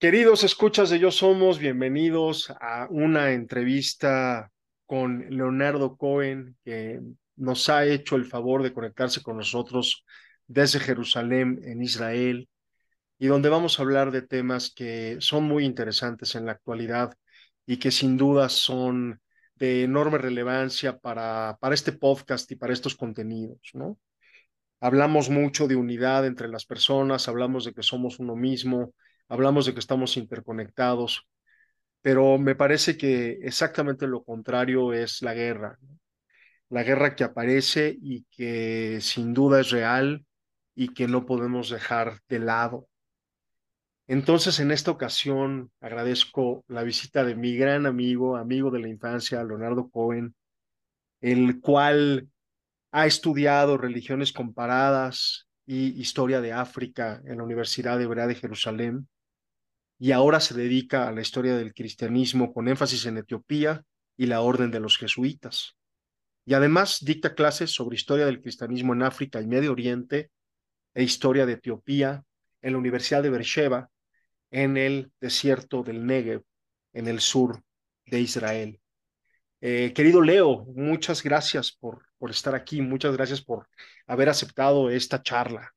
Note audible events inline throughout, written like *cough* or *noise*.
Queridos escuchas de Yo Somos, bienvenidos a una entrevista con Leonardo Cohen, que nos ha hecho el favor de conectarse con nosotros desde Jerusalén, en Israel, y donde vamos a hablar de temas que son muy interesantes en la actualidad y que sin duda son de enorme relevancia para, para este podcast y para estos contenidos, ¿no? Hablamos mucho de unidad entre las personas, hablamos de que somos uno mismo, hablamos de que estamos interconectados, pero me parece que exactamente lo contrario es la guerra. La guerra que aparece y que sin duda es real y que no podemos dejar de lado. Entonces, en esta ocasión, agradezco la visita de mi gran amigo, amigo de la infancia, Leonardo Cohen, el cual ha estudiado religiones comparadas y historia de África en la Universidad Hebrea de Jerusalén y ahora se dedica a la historia del cristianismo con énfasis en Etiopía y la orden de los jesuitas. Y además dicta clases sobre historia del cristianismo en África y Medio Oriente e historia de Etiopía en la Universidad de Beersheba, en el desierto del Negev, en el sur de Israel. Eh, querido Leo, muchas gracias por, por estar aquí, muchas gracias por haber aceptado esta charla.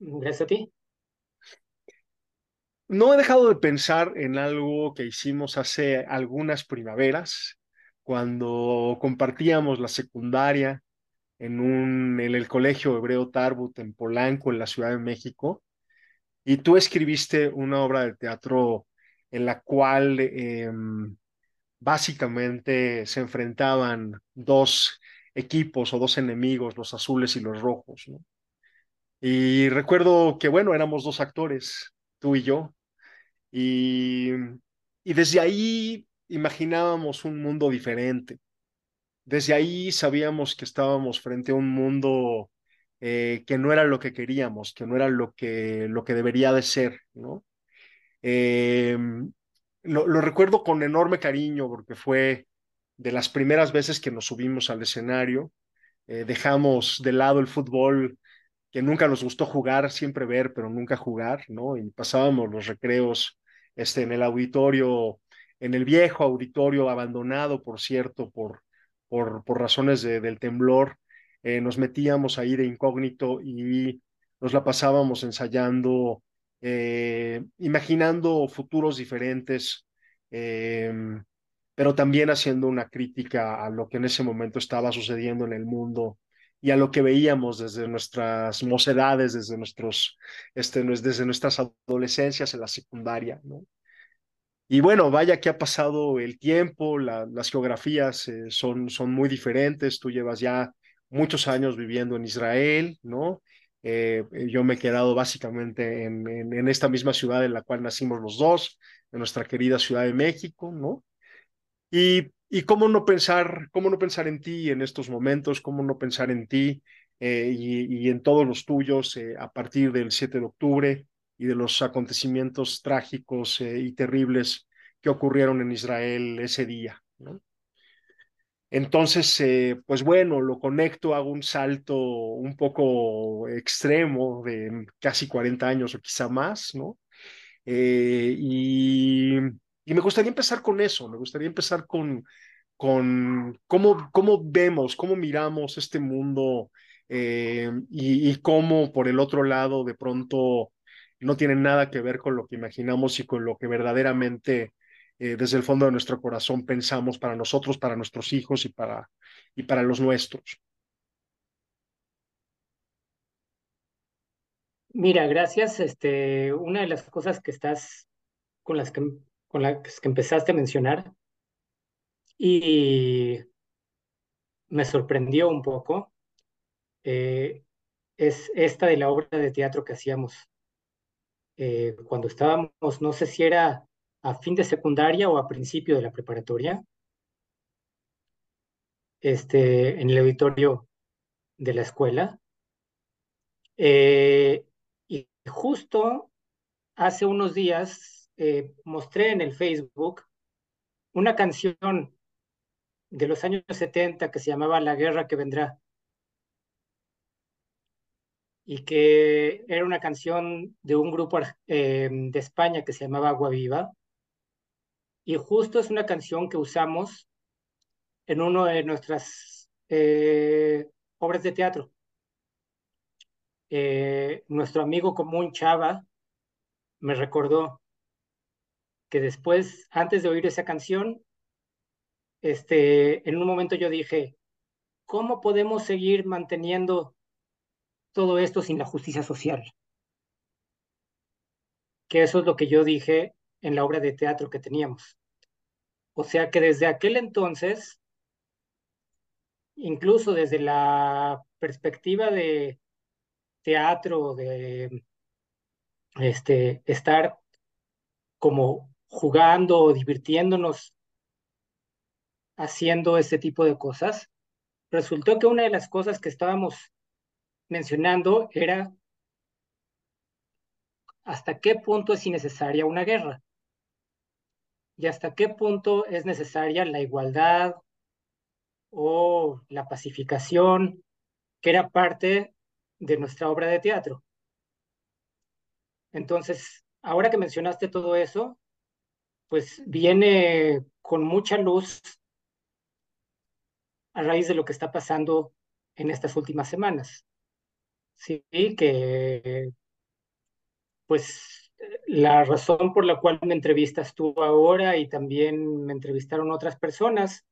Gracias a ti. No he dejado de pensar en algo que hicimos hace algunas primaveras, cuando compartíamos la secundaria en, el Colegio Hebreo Tarbut en Polanco, en la Ciudad de México, y tú escribiste una obra de teatro en la cual em, básicamente se enfrentaban dos equipos o dos enemigos, los azules y los rojos. Y recuerdo que, bueno, éramos dos actores, tú y yo, y, desde ahí imaginábamos un mundo diferente. Desde ahí sabíamos que estábamos frente a un mundo eh, que no era lo que queríamos, que no era lo que, lo que debería de ser, ¿no? Lo, lo, recuerdo con enorme cariño porque fue de las primeras veces que nos subimos al escenario. Eh, dejamos de lado el fútbol que nunca nos gustó jugar, siempre ver, pero nunca jugar, ¿no? Y pasábamos los recreos este, en el auditorio, en el viejo auditorio abandonado, por cierto, por, por, por razones de, del temblor, eh, nos metíamos ahí de incógnito y nos la pasábamos ensayando, eh, imaginando futuros diferentes, eh, pero también haciendo una crítica a lo que en ese momento estaba sucediendo en el mundo y a lo que veíamos desde nuestras mocedades, desde, nuestros, este, desde nuestras adolescencias en la secundaria, ¿no? Y bueno, vaya que ha pasado el tiempo, la, las geografías eh, son, son muy diferentes, tú llevas ya muchos años viviendo en Israel, ¿no? Eh, yo me he quedado básicamente en, en, en, esta misma ciudad en la cual nacimos los dos, en nuestra querida Ciudad de México, ¿no? Y y cómo no pensar, cómo no pensar en ti en estos momentos, cómo no pensar en ti eh, y, y, en todos los tuyos eh, a partir del 7 de octubre y de los acontecimientos trágicos eh, y terribles que ocurrieron en Israel ese día. ¿no? Entonces, pues bueno, lo conecto, hago un salto un poco extremo de casi 40 años o quizá más, ¿no? y y me gustaría empezar con eso, me gustaría empezar con, con cómo, cómo vemos, cómo miramos este mundo eh, y, cómo por el otro lado de pronto no tiene nada que ver con lo que imaginamos y con lo que verdaderamente eh, desde el fondo de nuestro corazón pensamos para nosotros, para nuestros hijos y para, y para los nuestros. Mira, gracias. Este, una de las cosas que estás con las que con las que empezaste a mencionar y me sorprendió un poco eh, es esta de la obra de teatro que hacíamos eh, cuando estábamos, no sé si era a fin de secundaria o a principio de la preparatoria, este, en el auditorio de la escuela. Eh, y justo hace unos días eh, mostré en el Facebook una canción de los años 70 que se llamaba La guerra que vendrá. y que era una canción de un grupo eh, de España que se llamaba Agua Viva. Y justo es una canción que usamos en una de nuestras eh, obras de teatro. Eh, nuestro amigo común Chava me recordó que después, antes de oír esa canción, este, en un momento yo dije, ¿cómo podemos seguir manteniendo todo esto sin la justicia social? Que eso es lo que yo dije en la obra de teatro que teníamos. O sea que desde aquel entonces, incluso desde la perspectiva de teatro, de este, estar como jugando o divirtiéndonos haciendo ese tipo de cosas, resultó que una de las cosas que estábamos mencionando era hasta qué punto es innecesaria una guerra y hasta qué punto es necesaria la igualdad o la pacificación, que era parte de nuestra obra de teatro. Entonces, ahora que mencionaste todo eso, pues viene con mucha luz a raíz de lo que está pasando en estas últimas semanas. Sí, que pues la razón por la cual me entrevistas tú ahora y también me entrevistaron otras personas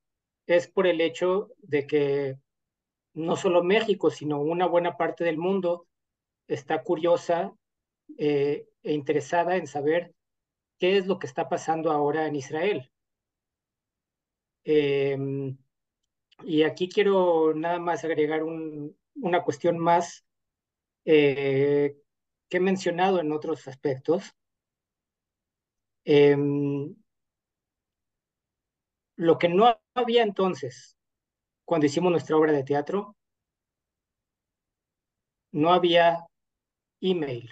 es por el hecho de que no solo México, sino una buena parte del mundo está curiosa eh, e interesada en saber qué es lo que está pasando ahora en Israel. Em, y aquí quiero nada más agregar una cuestión más eh, que he mencionado en otros aspectos. Em, lo que no había entonces, cuando hicimos nuestra obra de teatro, no había email,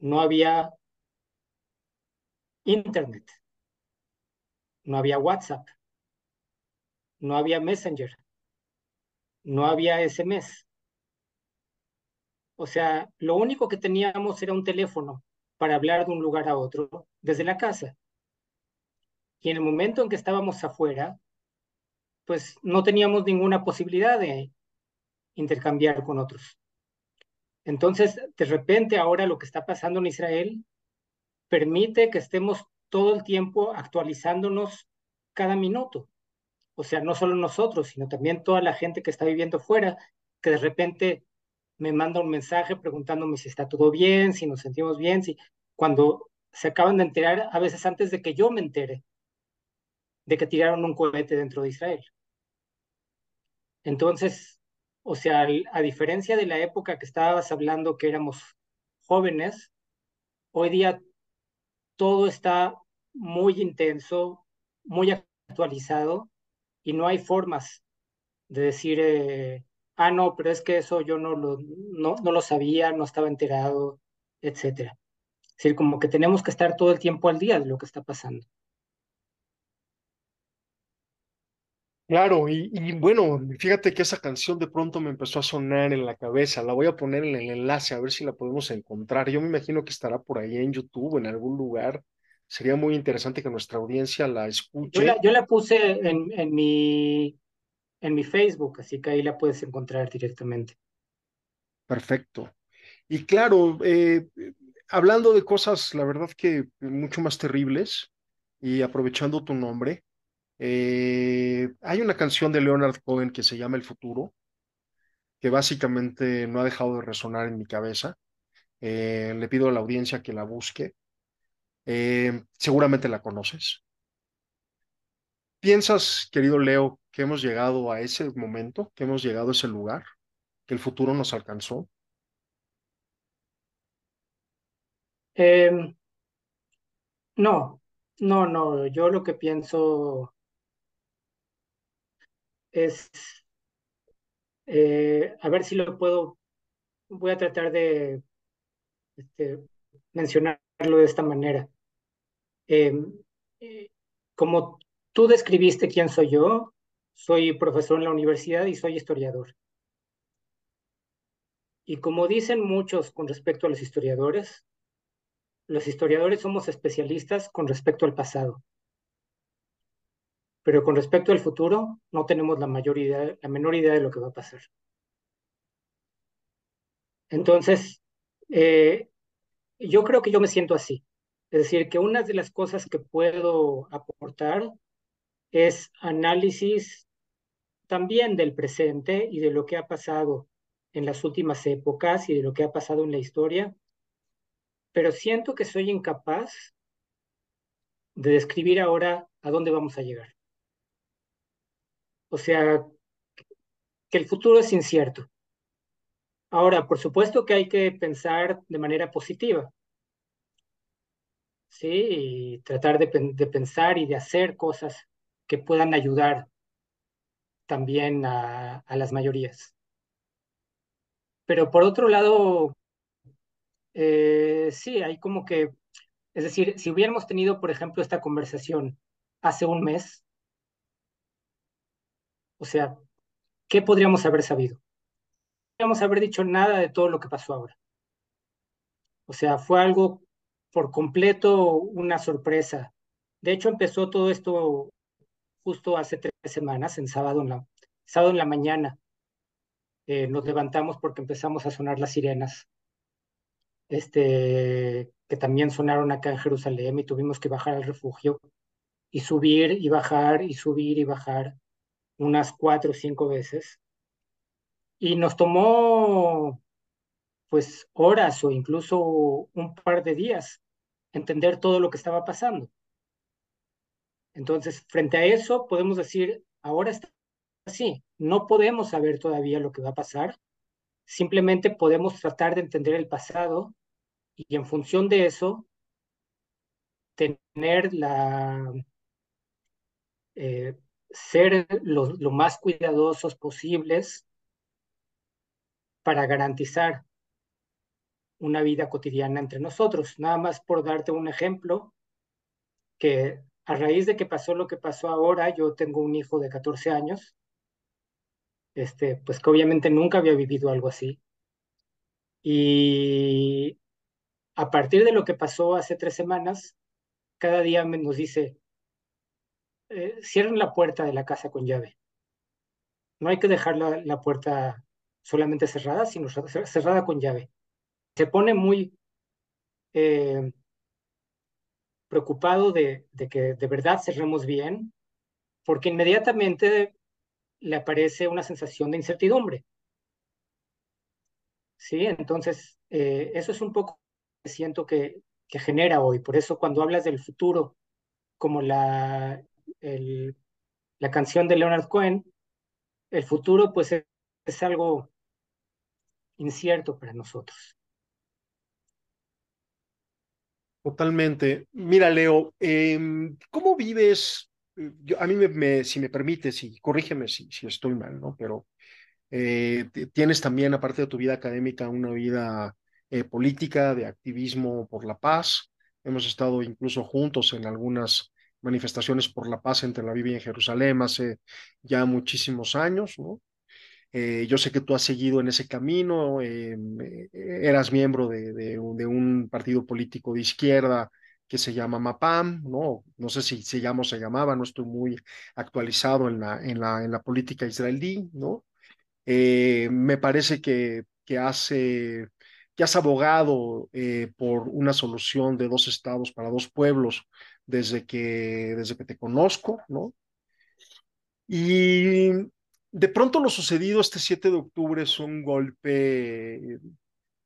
no había internet, no había WhatsApp, no había Messenger, no había SMS. O sea, lo único que teníamos era un teléfono para hablar de un lugar a otro desde la casa. Y en el momento en que estábamos afuera, pues no teníamos ninguna posibilidad de intercambiar con otros. Entonces, de repente ahora lo que está pasando en Israel permite que estemos todo el tiempo actualizándonos cada minuto. O sea, no solo nosotros, sino también toda la gente que está viviendo fuera, que de repente me manda un mensaje preguntándome si está todo bien, si nos sentimos bien, si cuando se acaban de enterar, a veces antes de que yo me entere, de que tiraron un cohete dentro de Israel. Entonces, o sea, a diferencia de la época que estabas hablando que éramos jóvenes, hoy día todo está muy intenso, muy actualizado y no hay formas de decir, eh, ah, no, pero es que eso yo no lo, no, no lo sabía, no estaba enterado, etcétera. Es decir, como que tenemos que estar todo el tiempo al día de lo que está pasando. Claro, y, bueno, fíjate que esa canción de pronto me empezó a sonar en la cabeza. La voy a poner en el enlace a ver si la podemos encontrar. Yo me imagino que estará por ahí en YouTube, en algún lugar. Sería muy interesante que nuestra audiencia la escuche. Yo la, puse en, en, mi, en mi Facebook, así que ahí la puedes encontrar directamente. Perfecto. Y claro, eh, hablando de cosas, la verdad que mucho más terribles, y aprovechando tu nombre, eh, hay una canción de Leonard Cohen que se llama El futuro, que básicamente no ha dejado de resonar en mi cabeza. Eh, le pido a la audiencia que la busque. Eh, seguramente la conoces. ¿Piensas, querido Leo, que hemos llegado a ese momento, que hemos llegado a ese lugar, que el futuro nos alcanzó? Em, no, no, no. Yo lo que pienso es, eh, a ver si lo puedo, voy a tratar de este, mencionarlo de esta manera. Em, eh, como tú describiste quién soy yo, soy profesor en la universidad y soy historiador. Y como dicen muchos con respecto a los historiadores, los historiadores somos especialistas con respecto al pasado. Pero con respecto al futuro, no tenemos la, mayor idea, la menor idea de lo que va a pasar. Entonces, eh, yo creo que yo me siento así. Es decir, que una de las cosas que puedo aportar es análisis también del presente y de lo que ha pasado en las últimas épocas y de lo que ha pasado en la historia, pero siento que soy incapaz de describir ahora a dónde vamos a llegar. O sea, que el futuro es incierto. Ahora, por supuesto que hay que pensar de manera positiva, ¿sí? Y tratar de, pensar y de hacer cosas que puedan ayudar también a, las mayorías. Pero por otro lado, eh, sí, hay como que, es decir, si hubiéramos tenido, por ejemplo, esta conversación hace un mes, o sea, ¿qué podríamos haber sabido? No podríamos haber dicho nada de todo lo que pasó ahora. O sea, fue algo por completo una sorpresa. De hecho, empezó todo esto justo hace tres semanas, en sábado en la, sábado en la mañana. Eh, nos levantamos porque empezamos a sonar las sirenas, este, que también sonaron acá en Jerusalén y tuvimos que bajar al refugio y subir y bajar y subir y bajar unas cuatro o cinco veces. Y nos tomó pues horas o incluso un par de días entender todo lo que estaba pasando. Entonces, frente a eso, podemos decir, ahora está así, no podemos saber todavía lo que va a pasar, simplemente podemos tratar de entender el pasado y en función de eso, tener la, eh, ser lo, más cuidadosos posibles para garantizar una vida cotidiana entre nosotros. Nada más por darte un ejemplo, que a raíz de que pasó lo que pasó ahora, yo tengo un hijo de 14 años, este, pues que obviamente nunca había vivido algo así. Y a partir de lo que pasó hace tres semanas, cada día nos dice, eh, cierren la puerta de la casa con llave. No hay que dejar la, la puerta solamente cerrada, sino cerrada con llave se pone muy eh, preocupado de, que de verdad cerremos bien, porque inmediatamente le aparece una sensación de incertidumbre. Sí, entonces eh, eso es un poco que siento que, que, genera hoy. Por eso cuando hablas del futuro, como la, la canción de Leonard Cohen, el futuro pues es algo incierto para nosotros. Totalmente. Mira, Leo, em, ¿cómo vives? Yo, a mí, me, si me permites, y corrígeme si, si estoy mal, ¿no? Pero eh, tienes también, aparte de tu vida académica, una vida eh, política, de activismo por la paz. Hemos estado incluso juntos en algunas manifestaciones por la paz en Tel Aviv y Jerusalén hace ya muchísimos años, ¿no? Eh, yo sé que tú has seguido en ese camino, eh, eh, eras miembro de, un partido político de izquierda que se llama MAPAM, ¿no? No sé si se llama o se llamaba, no estoy muy actualizado en la, la, la política israelí, ¿no? me parece que, que, que has abogado por una solución de dos estados para dos pueblos desde que, desde que te conozco, ¿no? Y de pronto lo sucedido este 7 de octubre es un golpe, eh,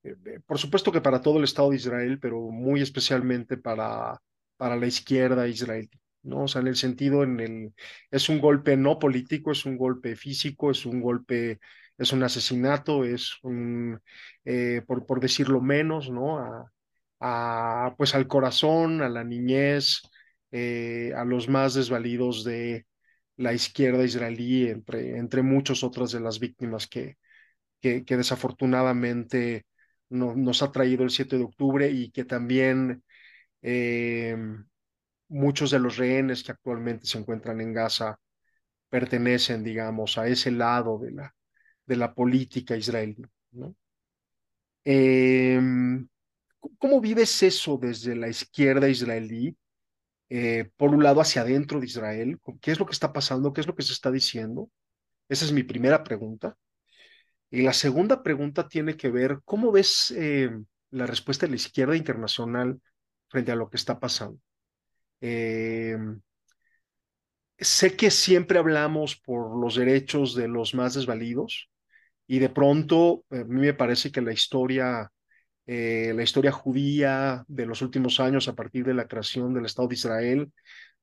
eh, por supuesto que para todo el Estado de Israel, pero muy especialmente para, para la izquierda israelí. ¿no? O sea, en el sentido, en el, es un golpe no político, es un golpe físico, es un golpe, es un asesinato, es un, eh, por, decirlo menos, ¿no? A, pues al corazón, a la niñez, a los más desvalidos de, la izquierda israelí, entre, muchas otras de las víctimas que, que, desafortunadamente no, nos ha traído el 7 de octubre y que también eh, muchos de los rehenes que actualmente se encuentran en Gaza pertenecen, digamos, a ese lado de la, de la política israelí. Em, ¿Cómo vives eso desde la izquierda israelí? Eh, por un lado, hacia adentro de Israel. ¿Qué es lo que está pasando? ¿Qué es lo que se está diciendo? Esa es mi primera pregunta. Y la segunda pregunta tiene que ver, ¿cómo ves eh, la respuesta de la izquierda internacional frente a lo que está pasando? Eh, sé que siempre hablamos por los derechos de los más desvalidos y de pronto a mí me parece que la historia, eh, la historia judía de los últimos años a partir de la creación del Estado de Israel,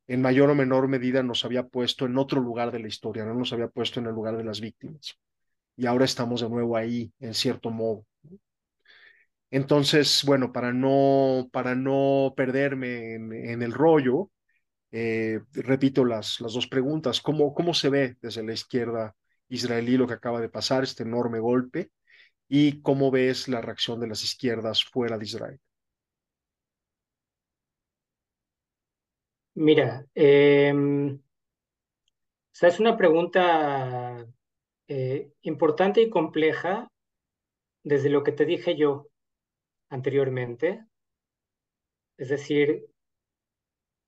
en mayor o menor medida nos había puesto en otro lugar de la historia, no nos había puesto en el lugar de las víctimas. Y ahora estamos de nuevo ahí, en cierto modo. Entonces, bueno, para no, para no perderme en, el rollo, eh, repito las, las dos preguntas. ¿Cómo, ¿Cómo se ve desde la izquierda israelí lo que acaba de pasar, este enorme golpe? ¿Y cómo ves la reacción de las izquierdas fuera de Israel? Mira, eh, es una pregunta eh, importante y compleja desde lo que te dije yo anteriormente. Es decir,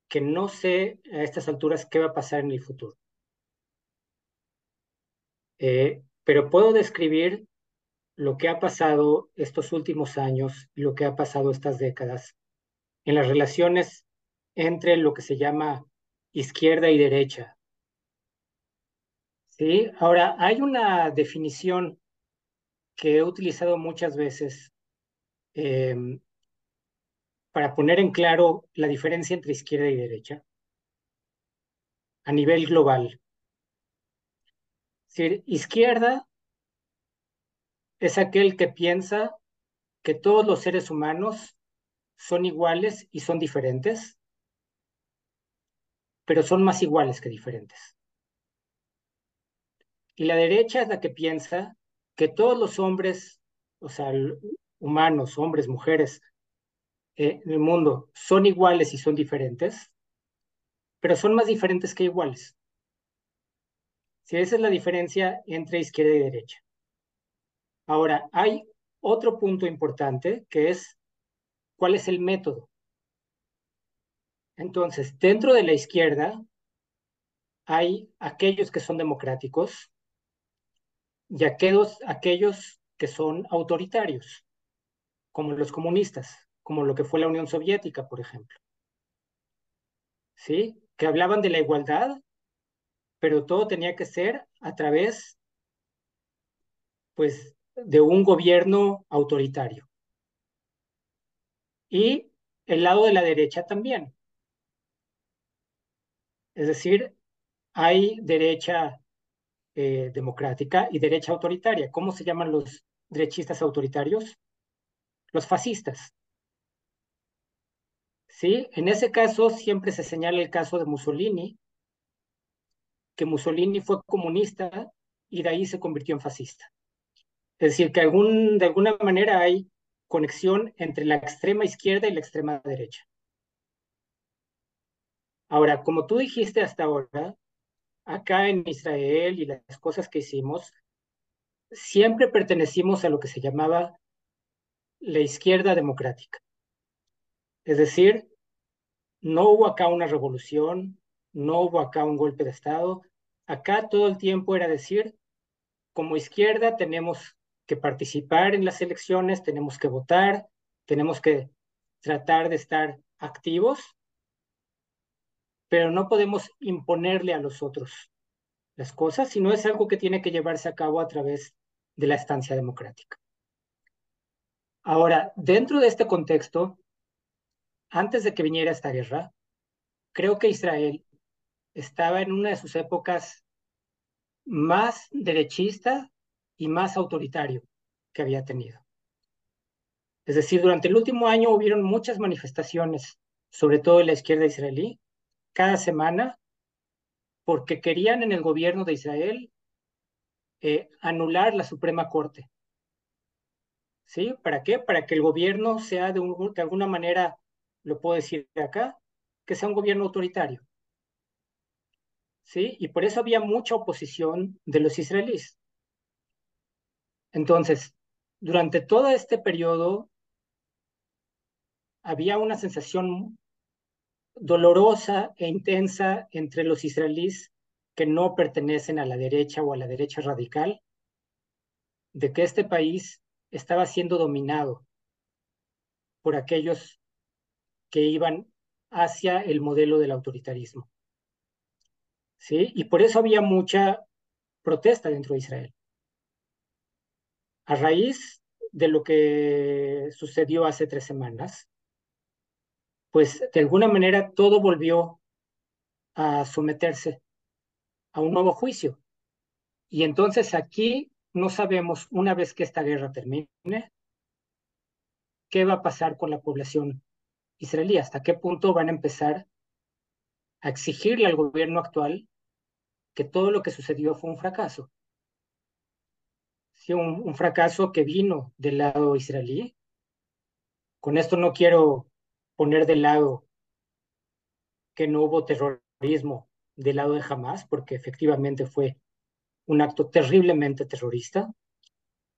que no sé a estas alturas qué va a pasar en el futuro. Eh, pero puedo describir lo que ha pasado estos últimos años y lo que ha pasado estas décadas en las relaciones entre lo que se llama izquierda y derecha. Sí, ahora hay una definición que he utilizado muchas veces eh, para poner en claro la diferencia entre izquierda y derecha a nivel global. Es decir, izquierda es aquel que piensa que todos los seres humanos son iguales y son diferentes, pero son más iguales que diferentes. Y la derecha es la que piensa que todos los hombres, o sea, humanos, hombres, mujeres, eh, en el mundo son iguales y son diferentes, pero son más diferentes que iguales. Si esa es la diferencia entre izquierda y derecha. Ahora, hay otro punto importante que es cuál es el método. Entonces, dentro de la izquierda hay aquellos que son democráticos y aquellos, aquellos que son autoritarios, como los comunistas como lo que fue la Unión Soviética, por ejemplo. ¿Sí? Que hablaban de la igualdad, pero todo tenía que ser a través, pues, de un gobierno autoritario. Y el lado de la derecha también. Es decir, hay derecha eh, democrática y derecha autoritaria. ¿Cómo se llaman los derechistas autoritarios? Los fascistas. ¿sí? En ese caso siempre se señala el caso de Mussolini, que Mussolini fue comunista y de ahí se convirtió en fascista. Es decir, que de alguna manera hay conexión entre la extrema izquierda y la extrema derecha. Ahora, como tú dijiste hasta ahora, acá en Israel y las cosas que hicimos, siempre pertenecimos a lo que se llamaba la izquierda democrática. Es decir, no hubo acá una revolución, no hubo acá un golpe de Estado. Acá todo el tiempo era decir, como izquierda tenemos que participar en las elecciones, tenemos que votar, tenemos que tratar de estar activos, pero no podemos imponerle a los otros las cosas, sino es algo que tiene que llevarse a cabo a través de la estancia democrática. Ahora, dentro de este contexto, antes de que viniera esta guerra, creo que Israel estaba en una de sus épocas más derechista y más autoritario que había tenido. Es decir, durante el último año hubieron muchas manifestaciones, sobre todo en la izquierda israelí, cada semana, porque querían en el gobierno de Israel eh, anular la Suprema Corte. ¿Sí? ¿Para qué? Para que el gobierno sea de, de alguna manera lo puedo decir acá, que sea un gobierno autoritario. ¿Sí? Y por eso había mucha oposición de los israelíes. Entonces, durante todo este periodo había una sensación dolorosa e intensa entre los israelíes que no pertenecen a la derecha o a la derecha radical, de que este país estaba siendo dominado por aquellos que iban hacia el modelo del autoritarismo. ¿Sí? Y por eso había mucha protesta dentro de Israel. A raíz de lo que sucedió hace tres semanas, pues de alguna manera todo volvió a someterse a un nuevo juicio. Y entonces aquí no sabemos, una vez que esta guerra termine, qué va a pasar con la población israelí, hasta qué punto van a empezar a exigirle al gobierno actual que todo lo que sucedió fue un fracaso. Sí, un, un fracaso que vino del lado israelí. Con esto no quiero poner de lado que no hubo terrorismo del lado de Hamas, porque efectivamente fue un acto terriblemente terrorista.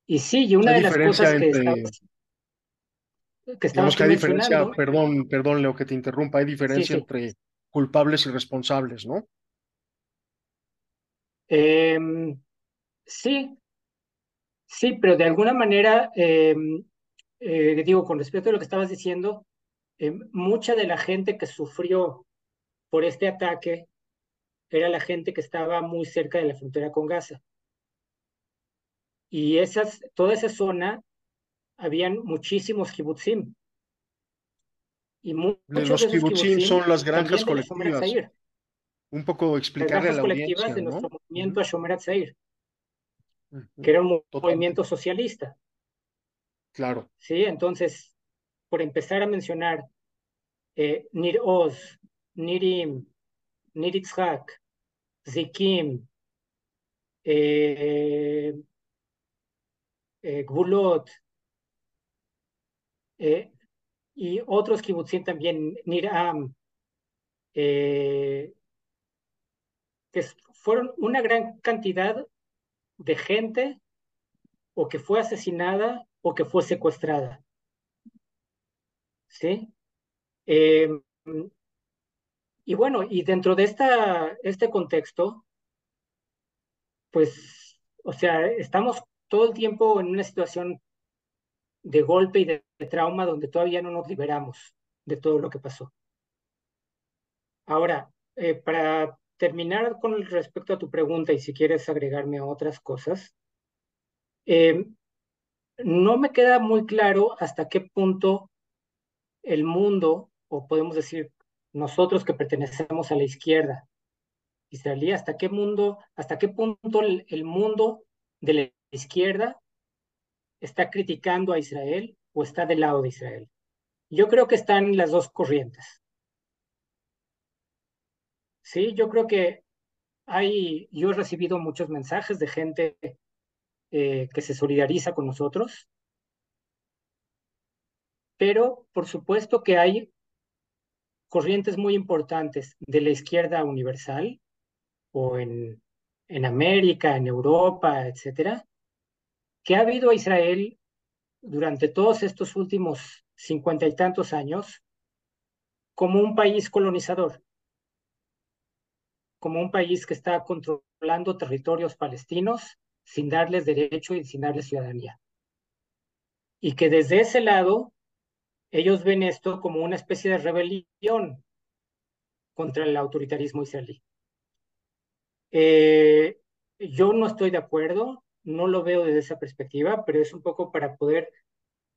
Y sí, y una de las cosas que estamos que, hay diferencia, perdón, perdón, Leo, que te interrumpa, hay diferencia entre culpables y responsables, ¿no? Em, sí, sí, pero de alguna manera, em, eh, digo, con respecto a lo que estabas diciendo, eh, mucha de la gente que sufrió por este ataque era la gente que estaba muy cerca de la frontera con Gaza. Y esas, toda esa zona, habían muchísimos kibutzim. Y muchos los de kibutzim son las granjas colectivas. Un poco explicarle las a la colectivas de nuestro movimiento Que era un movimiento socialista. Claro. Sí, entonces, por empezar a mencionar eh, Nir Oz, Nirim, Nir Zikim, eh, eh, Gvulot, eh, y otros kibbutzim también, Niram, eh, que fueron una gran cantidad de gente o que fue asesinada o que fue secuestrada. ¿sí? Em, y bueno, y dentro de esta, este contexto, pues, o sea, estamos todo el tiempo en una situación de golpe y de, trauma donde todavía no nos liberamos de todo lo que pasó. Ahora, eh, para terminar con respecto a tu pregunta y si quieres agregarme otras cosas, em, no me queda muy claro hasta qué punto el mundo, o podemos decir nosotros que pertenecemos a la izquierda israelí, hasta qué mundo, hasta qué punto el, mundo de la izquierda está criticando a Israel o está del lado de Israel. Yo creo que están las dos corrientes. Sí, yo creo que hay, yo he recibido muchos mensajes de gente eh, que se solidariza con nosotros, pero por supuesto que hay corrientes muy importantes de la izquierda universal o en, en América, en Europa, etcétera, que ha habido a Israel durante todos estos últimos cincuenta y tantos años como un país colonizador, como un país que está controlando territorios palestinos sin darles derecho y sin darles ciudadanía. Y que desde ese lado ellos ven esto como una especie de rebelión contra el autoritarismo israelí. Eh, yo no estoy de acuerdo, no lo veo desde esa perspectiva, pero es un poco para poder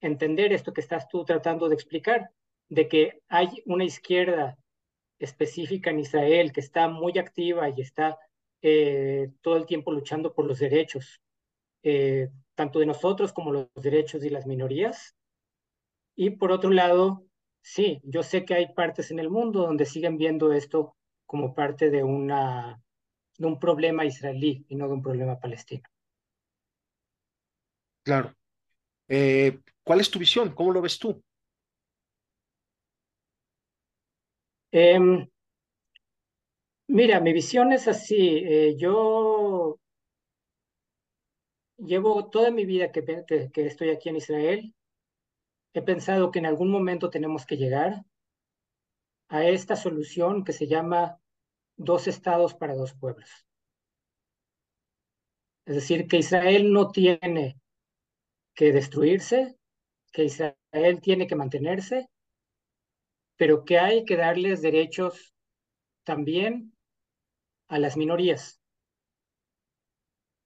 entender esto que estás tú tratando de explicar, de que hay una izquierda específica en Israel que está muy activa y está eh, todo el tiempo luchando por los derechos, eh, tanto de nosotros como los derechos de las minorías, y por otro lado, sí, yo sé que hay partes en el mundo donde siguen viendo esto como parte de, una, un problema israelí y no de un problema palestino. Claro. Eh, ¿Cuál es tu visión? ¿Cómo lo ves tú? Em, mira, mi visión es así. Eh, yo, llevo toda mi vida que, que estoy aquí en Israel, he pensado que en algún momento tenemos que llegar a esta solución que se llama dos estados para dos pueblos. Es decir, que Israel no tiene que destruirse, que Israel tiene que mantenerse, pero que hay que darles derechos también a las minorías.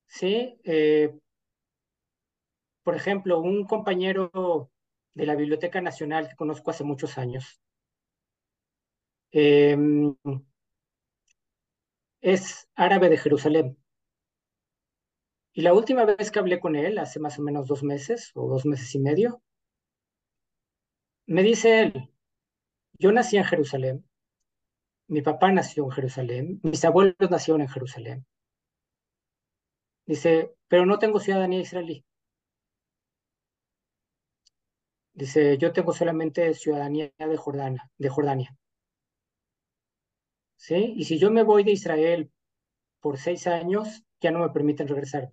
Sí, eh, por ejemplo, un compañero de la Biblioteca Nacional que conozco hace muchos años, em, es árabe de Jerusalén. Y la última vez que hablé con él, hace más o menos dos meses o dos meses y medio, me dice él, yo nací en Jerusalén, mi papá nació en Jerusalén, mis abuelos nacieron en Jerusalén. Dice, pero no tengo ciudadanía israelí. Dice, yo tengo solamente ciudadanía de Jordania, de Jordania. ¿Sí? Y si yo me voy de Israel por seis años, ya no me permiten regresar.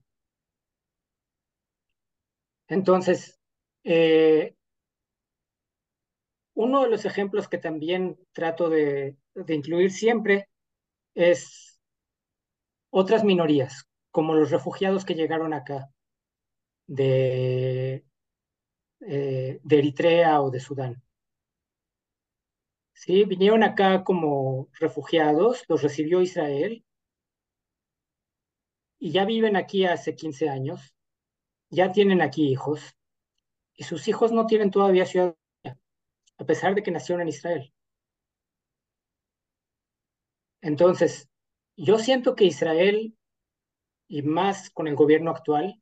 Entonces, eh, uno de los ejemplos que también trato de, incluir siempre es otras minorías, como los refugiados que llegaron acá de, eh, de Eritrea o de Sudán. Sí, vinieron acá como refugiados, los recibió Israel y ya viven aquí hace 15 años, ya tienen aquí hijos y sus hijos no tienen todavía ciudadanía a pesar de que nacieron en Israel. Entonces, yo siento que Israel, y más con el gobierno actual,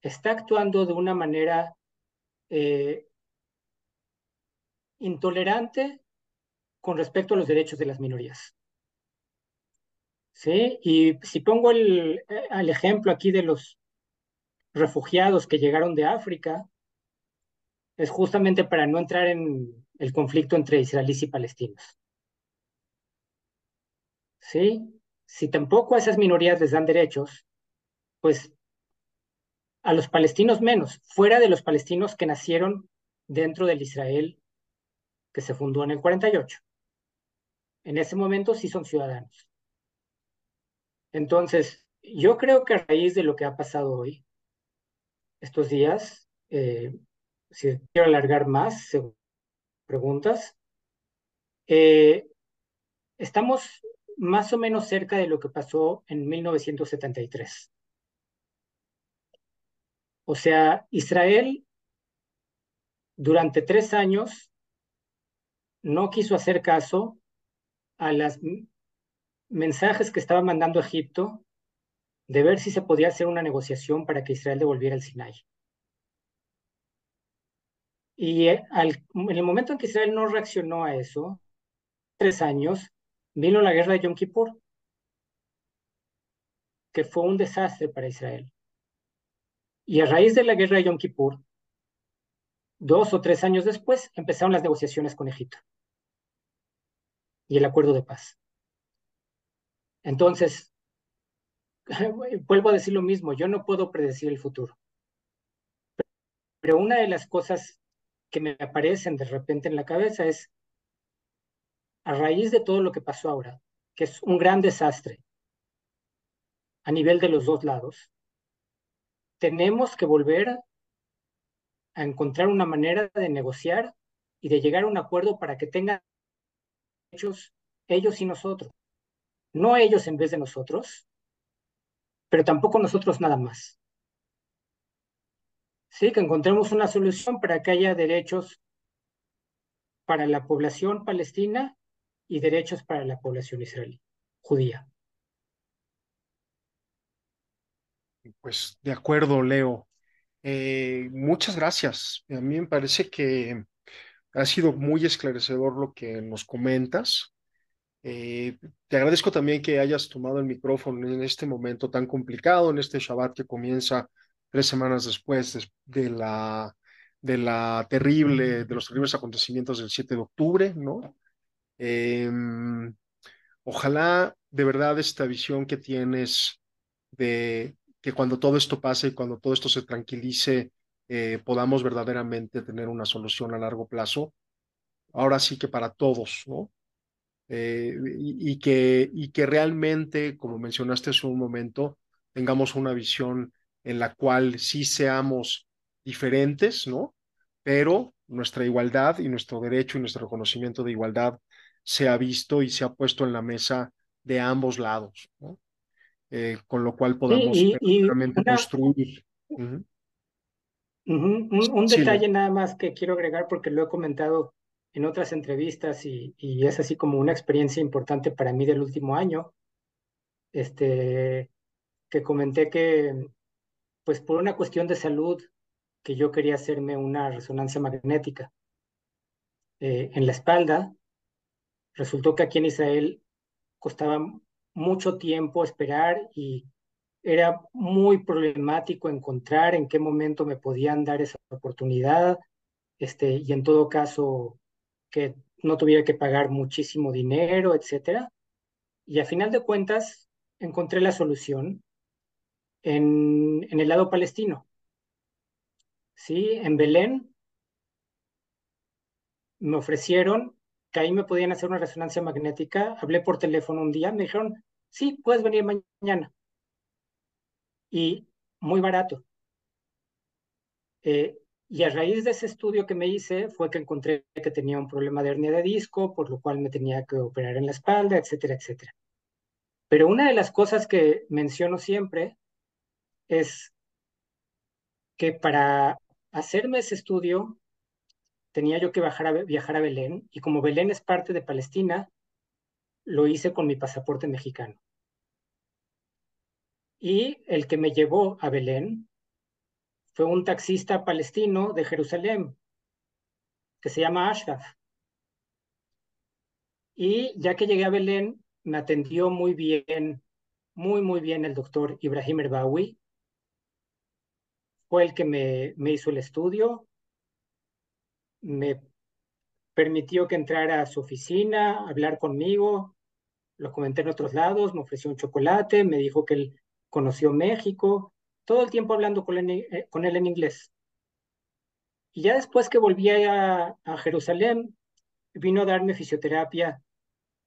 está actuando de una manera eh, intolerante con respecto a los derechos de las minorías. ¿Sí? Y si pongo el, el ejemplo aquí de los refugiados que llegaron de África, es justamente para no entrar en el conflicto entre israelíes y palestinos. ¿Sí? Si tampoco a esas minorías les dan derechos, pues a los palestinos menos, fuera de los palestinos que nacieron dentro del Israel que se fundó en el 48. En ese momento sí son ciudadanos. Entonces, yo creo que a raíz de lo que ha pasado hoy, estos días, eh, si quiero alargar más, preguntas, eh, estamos más o menos cerca de lo que pasó en 1973. O sea, Israel durante tres años no quiso hacer caso a los mensajes que estaba mandando Egipto de ver si se podía hacer una negociación para que Israel devolviera el Sinai. Y eh, en el momento en que Israel no reaccionó a eso, tres años, vino la guerra de Yom Kippur, que fue un desastre para Israel. Y a raíz de la guerra de Yom Kippur, dos o tres años después, empezaron las negociaciones con Egipto y el acuerdo de paz. Entonces, *laughs* vuelvo a decir lo mismo, yo no puedo predecir el futuro. Pero una de las cosas que me aparecen de repente en la cabeza es, a raíz de todo lo que pasó ahora, que es un gran desastre a nivel de los dos lados, tenemos que volver a encontrar una manera de negociar y de llegar a un acuerdo para que tengan ellos, ellos y nosotros. No ellos en vez de nosotros, pero tampoco nosotros nada más. ¿Sí? que encontremos una solución para que haya derechos para la población palestina y derechos para la población israelí, judía. Pues de acuerdo, Leo. Eh, muchas gracias. A mí me parece que ha sido muy esclarecedor lo que nos comentas. Eh, te agradezco también que hayas tomado el micrófono en este momento tan complicado, en este Shabbat que comienza tres semanas después de, la, de la terrible, de los terribles acontecimientos del 7 de octubre, ¿no? Em, ojalá de verdad esta visión que tienes de que cuando todo esto pase y cuando todo esto se tranquilice, eh, podamos verdaderamente tener una solución a largo plazo. Ahora sí que para todos, ¿no? Eh, y, que, y que realmente, como mencionaste hace un momento, tengamos una visión en la cual sí seamos diferentes, ¿no? Pero nuestra igualdad y nuestro derecho y nuestro reconocimiento de igualdad se ha visto y se ha puesto en la mesa de ambos lados, ¿no? Eh, con lo cual podamos sí, y, una, construir. Uh -huh. Uh -huh. Un, un sí, detalle nada más que quiero agregar porque lo he comentado en otras entrevistas y, y, es así como una experiencia importante para mí del último año, este, que comenté que, pues por una cuestión de salud, que yo quería hacerme una resonancia magnética eh, en la espalda, resultó que aquí en Israel costaba mucho tiempo esperar y era muy problemático encontrar en qué momento me podían dar esa oportunidad, este, y en todo caso que no tuviera que pagar muchísimo dinero, etcétera. Y a final de cuentas encontré la solución en, el lado palestino. Sí, en Belén me ofrecieron que ahí me podían hacer una resonancia magnética. Hablé por teléfono un día, me dijeron, sí, puedes venir mañana. Y muy barato. Eh, y a raíz de ese estudio que me hice fue que encontré que tenía un problema de hernia de disco, por lo cual me tenía que operar en la espalda, etcétera, etcétera. Pero una de las cosas que menciono siempre es que para hacerme ese estudio tenía yo que viajar a Belén y como Belén es parte de Palestina, lo hice con mi pasaporte mexicano. Y el que me llevó a Belén fue un taxista palestino de Jerusalén que se llama Ashraf. Y ya que llegué a Belén, me atendió muy bien, muy, muy bien el doctor Ibrahim Erbawi. Fue el que me, me hizo el estudio, me permitió que entrara a su oficina, hablar conmigo, lo comenté en otros lados, me ofreció un chocolate, me dijo que él conoció México, todo el tiempo hablando con él, eh, en inglés. Y ya después que volví a, a Jerusalén, vino a darme fisioterapia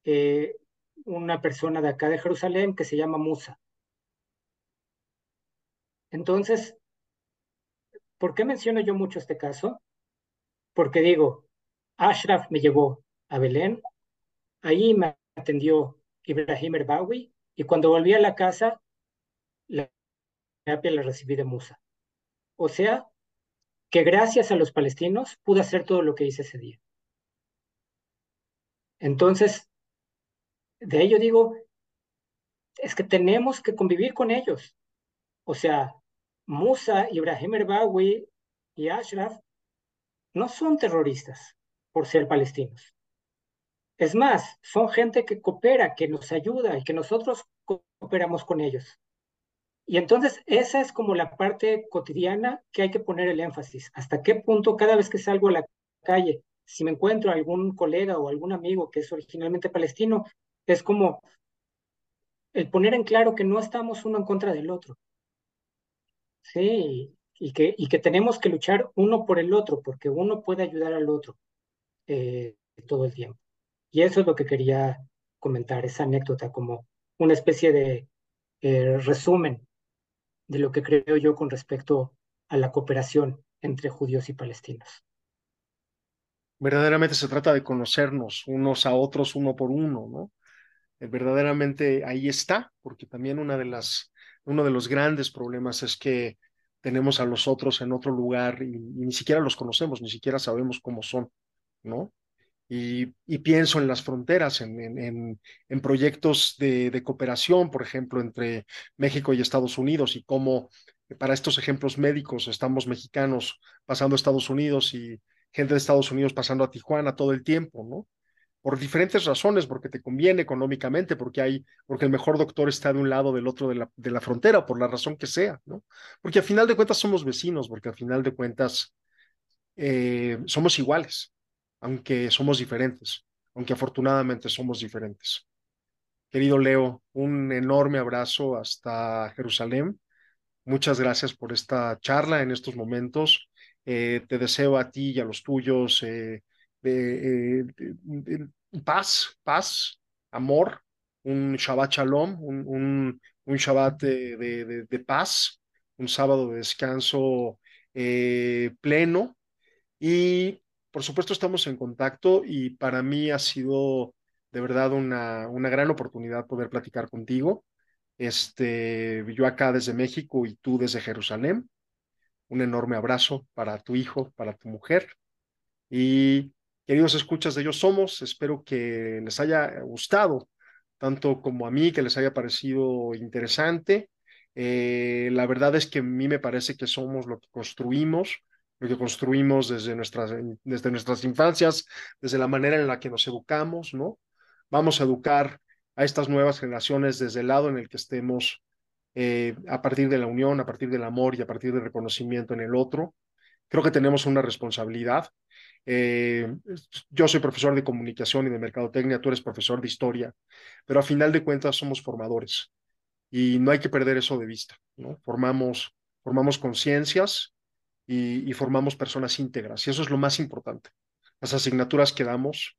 eh, una persona de acá de Jerusalén que se llama Musa. Entonces, ¿por qué menciono yo mucho este caso? Porque digo, Ashraf me llevó a Belén, ahí me atendió Ibrahim Erbawi, y cuando volví a la casa, la terapia la recibí de Musa. O sea, que gracias a los palestinos pude hacer todo lo que hice ese día. Entonces, de ello digo, es que tenemos que convivir con ellos. O sea, Musa, Ibrahim Erbawi y Ashraf no son terroristas por ser palestinos. Es más, son gente que coopera, que nos ayuda y que nosotros cooperamos con ellos. Y entonces esa es como la parte cotidiana que hay que poner el énfasis. Hasta qué punto cada vez que salgo a la calle, si me encuentro algún colega o algún amigo que es originalmente palestino, es como el poner en claro que no estamos uno en contra del otro. Sí, y que, y que tenemos que luchar uno por el otro, porque uno puede ayudar al otro eh, todo el tiempo. Y eso es lo que quería comentar, esa anécdota, como una especie de eh, resumen de lo que creo yo con respecto a la cooperación entre judíos y palestinos. Verdaderamente se trata de conocernos unos a otros uno por uno, ¿no? Eh, verdaderamente ahí está, porque también una de las, uno de los grandes problemas es que tenemos a los otros en otro lugar y, ni siquiera los conocemos, ni siquiera sabemos cómo son, ¿no? Y, y, pienso en las fronteras, en, en, en proyectos de, de, cooperación, por ejemplo, entre México y Estados Unidos, y cómo para estos ejemplos médicos estamos mexicanos pasando a Estados Unidos y gente de Estados Unidos pasando a Tijuana todo el tiempo, ¿no? Por diferentes razones, porque te conviene económicamente, porque hay, porque el mejor doctor está de un lado del otro de la, de la frontera, por la razón que sea, ¿no? Porque al final de cuentas somos vecinos, porque al final de cuentas eh, somos iguales aunque somos diferentes, aunque afortunadamente somos diferentes. Querido Leo, un enorme abrazo hasta Jerusalén Muchas gracias por esta charla en estos momentos. Eh, te deseo a ti y a los tuyos eh, de, de, paz, paz, amor, un Shabbat Shalom, un, un, un Shabbat de, de, paz, un sábado de descanso eh, pleno. Y por supuesto estamos en contacto y para mí ha sido de verdad una, una gran oportunidad poder platicar contigo. Este, yo acá desde México y tú desde Jerusalén. Un enorme abrazo para tu hijo, para tu mujer. Y queridos escuchas de Ellos Somos, espero que les haya gustado, tanto como a mí, que les haya parecido interesante. Eh, la verdad es que a mí me parece que somos lo que construimos, lo que construimos desde nuestras, desde nuestras infancias, desde la manera en la que nos educamos, ¿no? Vamos a educar a estas nuevas generaciones desde el lado en el que estemos, eh, a partir de la unión, a partir del amor y a partir del reconocimiento en el otro. Creo que tenemos una responsabilidad. Eh, yo soy profesor de comunicación y de mercadotecnia, tú eres profesor de historia, pero a final de cuentas somos formadores y no hay que perder eso de vista, ¿no? Formamos, formamos conciencias y, y formamos personas íntegras y eso es lo más importante. Las asignaturas que damos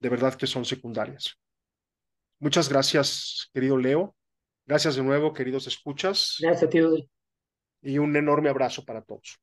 de verdad que son secundarias. Muchas gracias, querido Leo. Gracias de nuevo, queridos escuchas. Gracias ti, Y un enorme abrazo para todos.